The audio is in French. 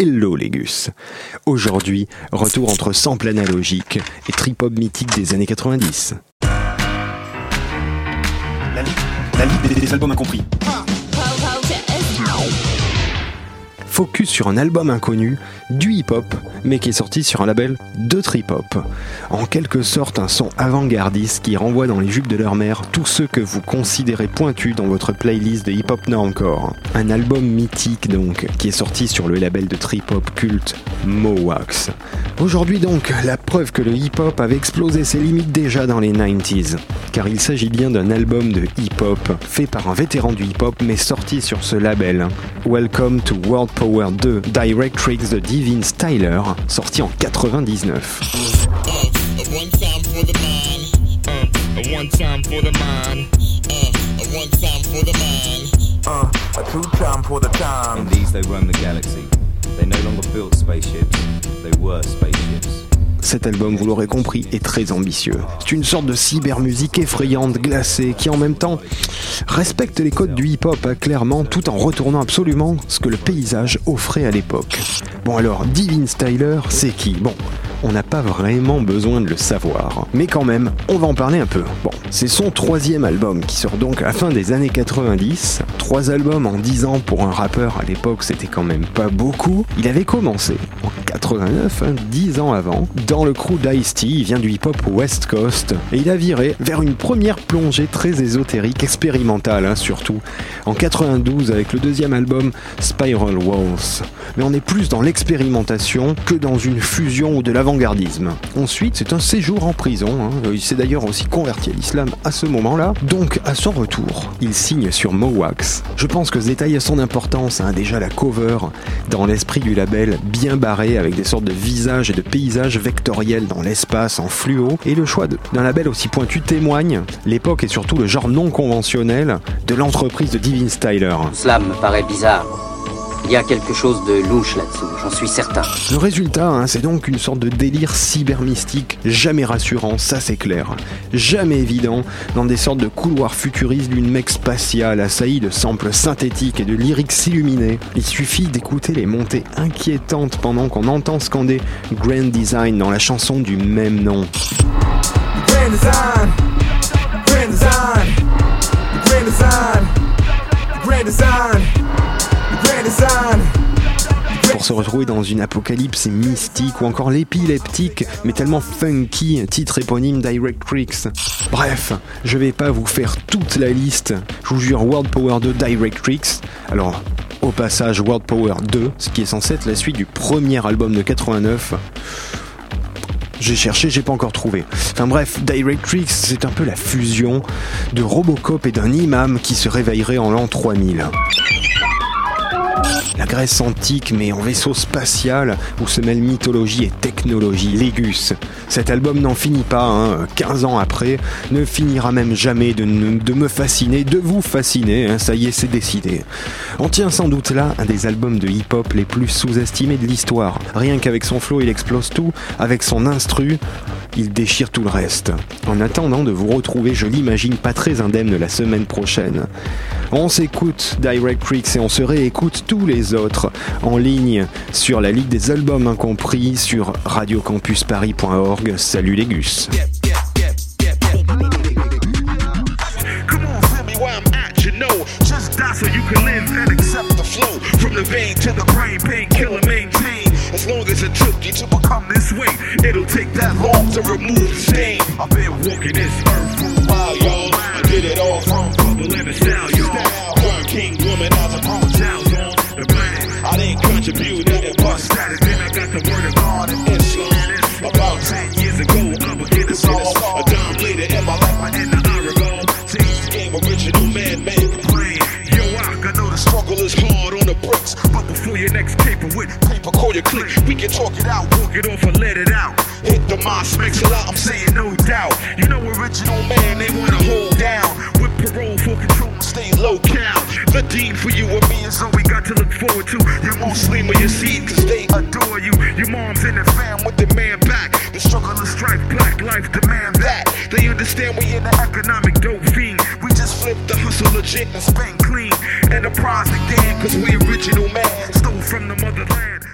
Hello Légus. Aujourd'hui, retour entre sample analogique et trip-hop mythique des années 90. La Ligue des albums incompris. Focus sur un album inconnu, du hip-hop, mais qui est sorti sur un label de trip-hop. En quelque sorte un son avant-gardiste qui renvoie dans les jupes de leur mère tous ceux que vous considérez pointus dans votre playlist de hip-hop encore. Un album mythique donc, qui est sorti sur le label de trip-hop culte Mowax. Aujourd'hui donc, la preuve que le hip-hop avait explosé ses limites déjà dans les 90s, car il s'agit bien d'un album de hip-hop fait par un vétéran du hip-hop mais sorti sur ce label. Welcome to World Power Power 2 Directrix The Divine Styler, sorti en 99. In these they roam the galaxy. They no longer built spaceships, they were spaceships. Cet album, vous l'aurez compris, est très ambitieux. C'est une sorte de cybermusique effrayante, glacée, qui en même temps respecte les codes du hip-hop hein, clairement, tout en retournant absolument ce que le paysage offrait à l'époque. Bon alors, Divine Styler, c'est qui? Bon, on n'a pas vraiment besoin de le savoir. Mais quand même, on va en parler un peu. Bon, c'est son troisième album qui sort donc à la fin des années 90. Trois albums en 10 ans pour un rappeur à l'époque, c'était quand même pas beaucoup. Il avait commencé en 89, 10 hein, ans avant, dans le crew d'Ice-T, il vient du hip-hop West Coast, et il a viré vers une première plongée très ésotérique, expérimentale hein, surtout, en 92 avec le deuxième album Spiral Walls. Mais on est plus dans l'expérimentation que dans une fusion ou de Ensuite, c'est un séjour en prison, hein. il s'est d'ailleurs aussi converti à l'islam à ce moment-là, donc à son retour, il signe sur Mowax. Je pense que ce détail a son importance, déjà la cover, dans l'esprit du label, bien barré avec des sortes de visages et de paysages vectoriels dans l'espace en fluo. Et le choix d'un label aussi pointu témoigne l'époque et surtout le genre non conventionnel de l'entreprise de Divine Styler. Cela me paraît bizarre. Il y a quelque chose de louche là-dessous, j'en suis certain. Le résultat, hein, c'est donc une sorte de délire cybermystique, jamais rassurant, ça c'est clair. Jamais évident, dans des sortes de couloirs futuristes d'une mec spatiale assaillie de samples synthétiques et de lyrics illuminés. Il suffit d'écouter les montées inquiétantes pendant qu'on entend scander Grand Design dans la chanson du même nom. Grand Design, Grand Design, Grand Design, Grand Design. Se retrouver dans une apocalypse mystique ou encore l'épileptique, mais tellement funky, titre éponyme Directrix. Bref, je vais pas vous faire toute la liste. Je vous jure, World Power 2 Directrix. Alors, au passage, World Power 2, ce qui est censé être la suite du premier album de 89. J'ai cherché, j'ai pas encore trouvé. Enfin bref, Directrix, c'est un peu la fusion de Robocop et d'un imam qui se réveillerait en l'an 3000 la Grèce antique mais en vaisseau spatial où se mêlent mythologie et technologie, Légus. Cet album n'en finit pas, 15 hein, ans après, ne finira même jamais de, me fasciner, de vous fasciner, hein, ça y est c'est décidé. On tient sans doute là un des albums de hip-hop les plus sous-estimés de l'histoire. Rien qu'avec son flow il explose tout, avec son instru, il déchire tout le reste. En attendant de vous retrouver, je l'imagine pas très indemne la semaine prochaine. On s'écoute Direct Creeks et on se réécoute tous les autres en ligne sur la Ligue des albums incompris sur radiocampusparis.org. Salut les gus. As long as it took you to become this way, it'll take that long to remove the stain. I've been walking this earth for a while, y'all. get it all from. The living style, y'all. One king woman, all. The planet. I didn't contribute, I didn't bust. Is hard on the bricks. But before your next paper with paper, call your click. We can talk it out, walk it off, and let it out. Hit the moss, mix a lot, I'm saying no doubt. You know, original man, they wanna hold down. With parole for control, stay low cal. The dean for you and me is all we got to look forward to. Your Muslim or your seed, cause they adore you. Your mom's in the fam with the man back. The struggle of strife, understand we in the economic dope fiend. We just flip the hustle legit and spend clean. Enterprise again, cause we original man. Stole from the motherland.